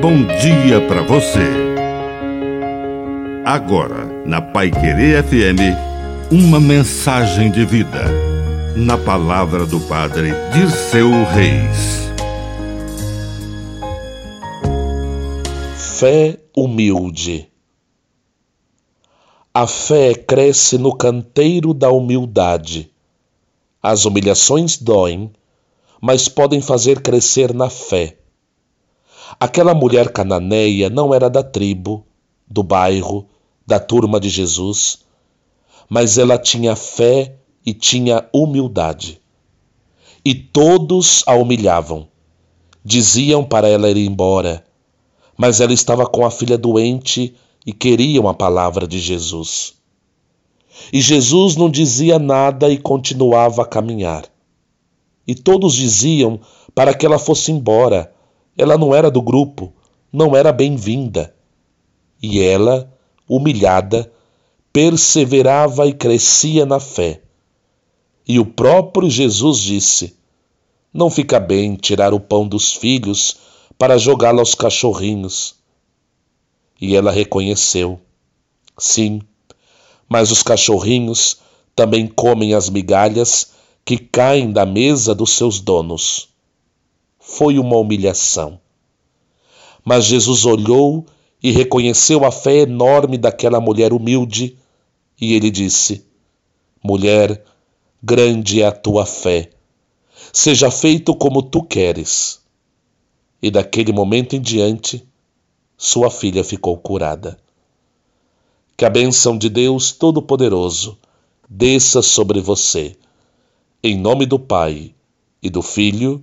bom dia para você. Agora, na Pai Querer FM, uma mensagem de vida. Na palavra do Padre de seu Reis. Fé humilde. A fé cresce no canteiro da humildade. As humilhações doem, mas podem fazer crescer na fé. Aquela mulher cananeia não era da tribo, do bairro, da turma de Jesus, mas ela tinha fé e tinha humildade. E todos a humilhavam. Diziam para ela ir embora, mas ela estava com a filha doente e queriam a palavra de Jesus. E Jesus não dizia nada e continuava a caminhar. E todos diziam para que ela fosse embora, ela não era do grupo, não era bem-vinda. E ela, humilhada, perseverava e crescia na fé. E o próprio Jesus disse: Não fica bem tirar o pão dos filhos para jogá-lo aos cachorrinhos. E ela reconheceu: Sim, mas os cachorrinhos também comem as migalhas que caem da mesa dos seus donos foi uma humilhação. Mas Jesus olhou e reconheceu a fé enorme daquela mulher humilde, e ele disse: Mulher, grande é a tua fé. Seja feito como tu queres. E daquele momento em diante, sua filha ficou curada. Que a bênção de Deus Todo-Poderoso desça sobre você. Em nome do Pai, e do Filho,